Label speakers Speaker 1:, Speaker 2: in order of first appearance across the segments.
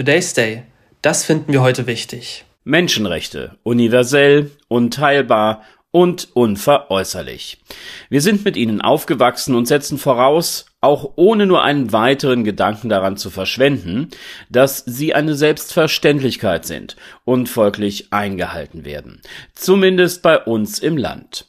Speaker 1: Today's Day. Das finden wir heute wichtig.
Speaker 2: Menschenrechte. Universell, unteilbar und unveräußerlich. Wir sind mit ihnen aufgewachsen und setzen voraus, auch ohne nur einen weiteren Gedanken daran zu verschwenden, dass sie eine Selbstverständlichkeit sind und folglich eingehalten werden. Zumindest bei uns im Land.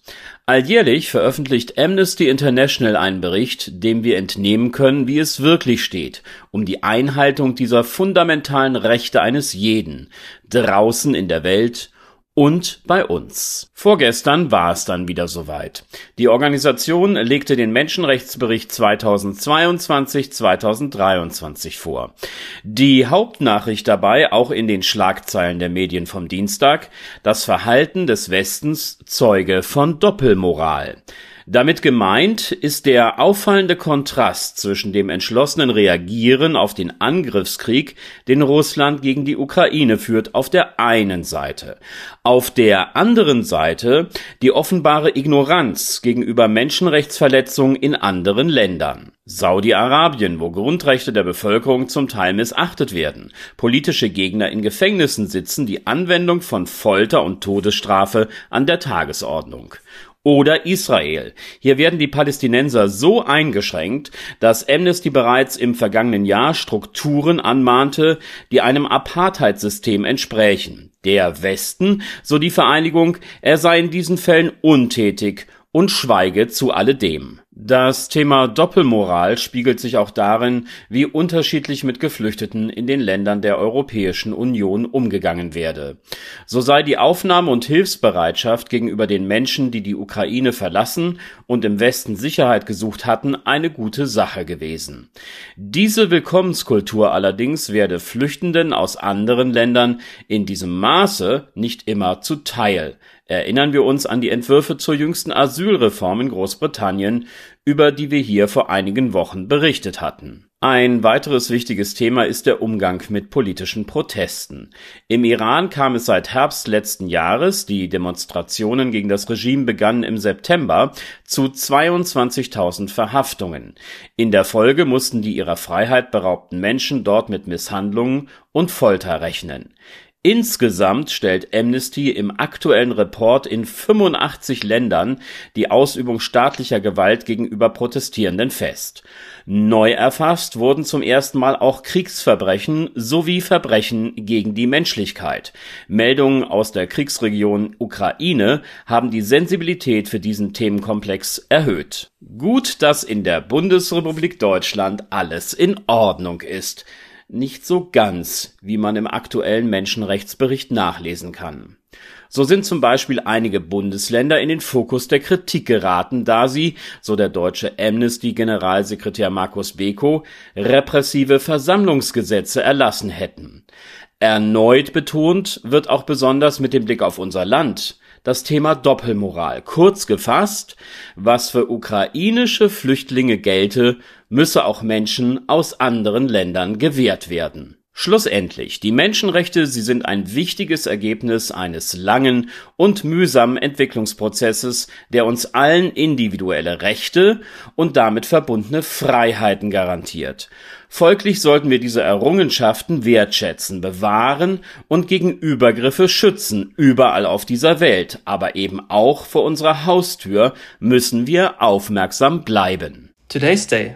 Speaker 2: Alljährlich veröffentlicht Amnesty International einen Bericht, dem wir entnehmen können, wie es wirklich steht, um die Einhaltung dieser fundamentalen Rechte eines jeden, draußen in der Welt und bei uns. Vorgestern war es dann wieder soweit. Die Organisation legte den Menschenrechtsbericht 2022-2023 vor. Die Hauptnachricht dabei, auch in den Schlagzeilen der Medien vom Dienstag, das Verhalten des Westens Zeuge von Doppelmoral. Damit gemeint ist der auffallende Kontrast zwischen dem entschlossenen Reagieren auf den Angriffskrieg, den Russland gegen die Ukraine führt, auf der einen Seite, auf der anderen Seite die offenbare Ignoranz gegenüber Menschenrechtsverletzungen in anderen Ländern. Saudi-Arabien, wo Grundrechte der Bevölkerung zum Teil missachtet werden, politische Gegner in Gefängnissen sitzen, die Anwendung von Folter und Todesstrafe an der Tagesordnung oder Israel. Hier werden die Palästinenser so eingeschränkt, dass Amnesty bereits im vergangenen Jahr Strukturen anmahnte, die einem Apartheidsystem entsprächen. Der Westen, so die Vereinigung, er sei in diesen Fällen untätig und schweige zu alledem. Das Thema Doppelmoral spiegelt sich auch darin, wie unterschiedlich mit Geflüchteten in den Ländern der Europäischen Union umgegangen werde. So sei die Aufnahme und Hilfsbereitschaft gegenüber den Menschen, die die Ukraine verlassen und im Westen Sicherheit gesucht hatten, eine gute Sache gewesen. Diese Willkommenskultur allerdings werde Flüchtenden aus anderen Ländern in diesem Maße nicht immer zuteil. Erinnern wir uns an die Entwürfe zur jüngsten Asylreform in Großbritannien, über die wir hier vor einigen Wochen berichtet hatten. Ein weiteres wichtiges Thema ist der Umgang mit politischen Protesten. Im Iran kam es seit Herbst letzten Jahres, die Demonstrationen gegen das Regime begannen im September, zu 22.000 Verhaftungen. In der Folge mussten die ihrer Freiheit beraubten Menschen dort mit Misshandlungen und Folter rechnen. Insgesamt stellt Amnesty im aktuellen Report in 85 Ländern die Ausübung staatlicher Gewalt gegenüber Protestierenden fest. Neu erfasst wurden zum ersten Mal auch Kriegsverbrechen sowie Verbrechen gegen die Menschlichkeit. Meldungen aus der Kriegsregion Ukraine haben die Sensibilität für diesen Themenkomplex erhöht. Gut, dass in der Bundesrepublik Deutschland alles in Ordnung ist nicht so ganz, wie man im aktuellen Menschenrechtsbericht nachlesen kann. So sind zum Beispiel einige Bundesländer in den Fokus der Kritik geraten, da sie, so der deutsche Amnesty-Generalsekretär Markus Beko, repressive Versammlungsgesetze erlassen hätten. Erneut betont wird auch besonders mit dem Blick auf unser Land das Thema Doppelmoral. Kurz gefasst, was für ukrainische Flüchtlinge gelte, müsse auch Menschen aus anderen Ländern gewährt werden. Schlussendlich, die Menschenrechte, sie sind ein wichtiges Ergebnis eines langen und mühsamen Entwicklungsprozesses, der uns allen individuelle Rechte und damit verbundene Freiheiten garantiert. Folglich sollten wir diese Errungenschaften wertschätzen, bewahren und gegen Übergriffe schützen, überall auf dieser Welt, aber eben auch vor unserer Haustür müssen wir aufmerksam bleiben.
Speaker 1: Today's Day,